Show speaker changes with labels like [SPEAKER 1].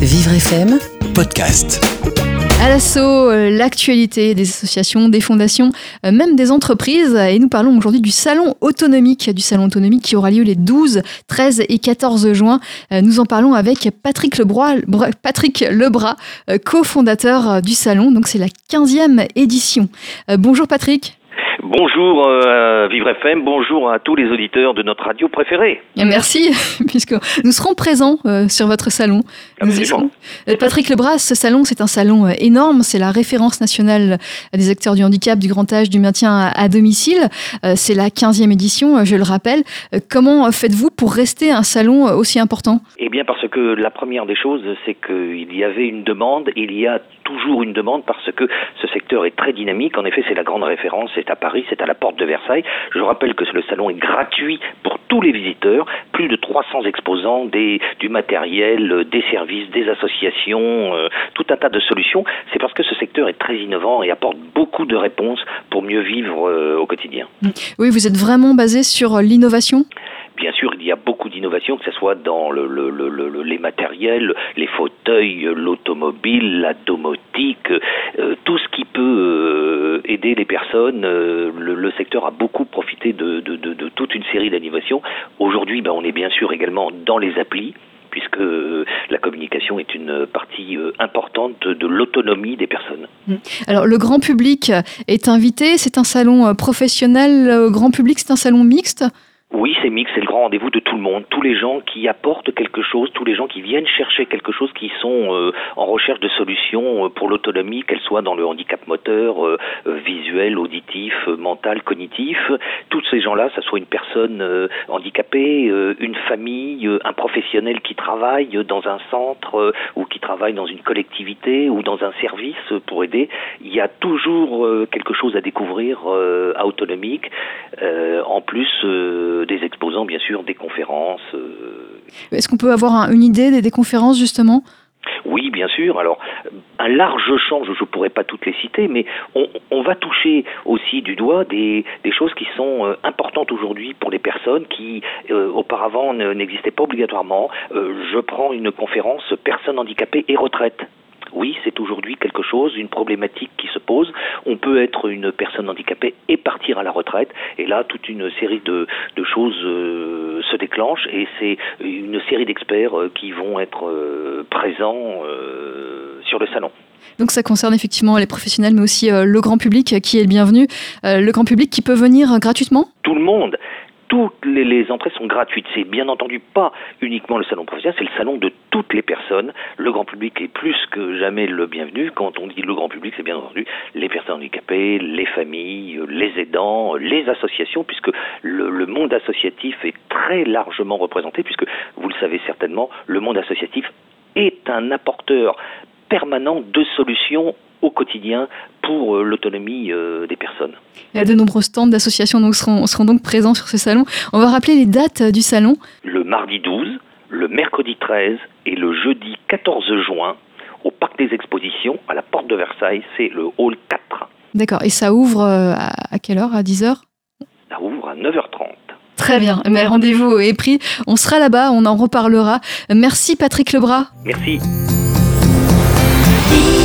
[SPEAKER 1] Vivre FM Podcast.
[SPEAKER 2] À l'assaut, euh, l'actualité des associations, des fondations, euh, même des entreprises. Et nous parlons aujourd'hui du salon autonomique, du salon autonomique qui aura lieu les 12, 13 et 14 juin. Euh, nous en parlons avec Patrick Lebras, Patrick Lebras cofondateur du salon. Donc c'est la 15e édition. Bonjour Patrick.
[SPEAKER 3] Bonjour euh, Vivre FM, bonjour à tous les auditeurs de notre radio préférée.
[SPEAKER 2] Merci, puisque nous serons présents euh, sur votre salon. Euh, Patrick Lebras, ce salon, c'est un salon énorme, c'est la référence nationale des acteurs du handicap, du grand âge, du maintien à, domicile. c'est la 15e édition, je le rappelle. comment faites-vous pour rester un salon aussi important?
[SPEAKER 3] Eh bien parce que la première des choses, c'est qu'il y avait une demande, il y a toujours une demande parce que ce secteur est très dynamique. En effet, c'est la grande référence, c'est à Paris, c'est à la porte de Versailles. Je rappelle que le salon est gratuit pour tous les visiteurs, plus de 300 exposants, du matériel, des services, des associations, euh, tout un tas de solutions. C'est parce que ce secteur est très innovant et apporte beaucoup de réponses pour mieux vivre euh, au quotidien.
[SPEAKER 2] Oui, vous êtes vraiment basé sur l'innovation?
[SPEAKER 3] Il y a beaucoup d'innovations, que ce soit dans le, les matériels, les fauteuils, l'automobile, la domotique, euh, tout ce qui peut euh, aider les personnes. Euh, le, secteur a beaucoup profité de, toute une série d'innovations. Aujourd'hui, ben, on est bien sûr également dans les applis puisque la communication est une partie importante de l'autonomie des personnes.
[SPEAKER 2] Mmh. Alors le grand public est invité, c'est un salon professionnel, grand public, c'est un salon mixte
[SPEAKER 3] oui, c'est mix, c'est le grand rendez-vous de tout le monde. Tous les gens qui apportent quelque chose, tous les gens qui viennent chercher quelque chose, qui sont euh, en recherche de solutions euh, pour l'autonomie, qu'elle soit dans le handicap moteur, euh, visuel, auditif, mental, cognitif. Tous ces gens-là, ça soit une personne handicapée, une famille, un professionnel qui travaille dans un centre ou qui travaille dans une collectivité ou dans un service pour aider. Il y a toujours quelque chose à découvrir à autonomique. en plus des exposants, bien sûr, des conférences. Euh.
[SPEAKER 2] Est-ce qu'on peut avoir une idée des, conférences, justement?
[SPEAKER 3] Oui, bien sûr. Alors, un large champ, je ne pourrais pas toutes les citer, mais on, va toucher aussi du doigt des, choses qui sont euh, importantes aujourd'hui pour les personnes qui, euh, auparavant, n'existaient pas obligatoirement. je prends une conférence personnes handicapées et retraite oui, c'est aujourd'hui quelque chose, une problématique qui se pose. On peut être une personne handicapée et partir à la retraite. Et là, toute une série de, choses euh, se déclenchent et c'est une série d'experts euh, qui vont être euh, présents sur le salon.
[SPEAKER 2] Donc ça concerne effectivement les professionnels, mais aussi le grand public qui est le bienvenu. le grand public qui peut venir gratuitement?
[SPEAKER 3] Tout le monde toutes les, entrées sont gratuites. C'est bien entendu pas uniquement le salon professionnel, c'est le salon de toutes les personnes. Le grand public est plus que jamais le bienvenu. Quand on dit le grand public, c'est bien entendu les personnes handicapées, les familles, les aidants, les associations, puisque le, monde associatif est très largement représenté, puisque vous le savez certainement, le monde associatif est un apporteur permanent de solutions au quotidien pour euh, l'autonomie euh, des personnes.
[SPEAKER 2] Il y a de nombreux stands d'associations donc seront, seront donc présents sur ce salon. On va rappeler les dates euh, du salon.
[SPEAKER 3] Le mardi 12, le mercredi 13 et le jeudi 14 juin au Parc des Expositions à la porte de Versailles, c'est le hall 4.
[SPEAKER 2] D'accord, et ça ouvre à quelle heure? À 10h
[SPEAKER 3] Ça ouvre à 9h30.
[SPEAKER 2] Très bien, mais rendez-vous est pris. On sera là-bas, on en reparlera. Merci Patrick Lebras.
[SPEAKER 3] Merci. see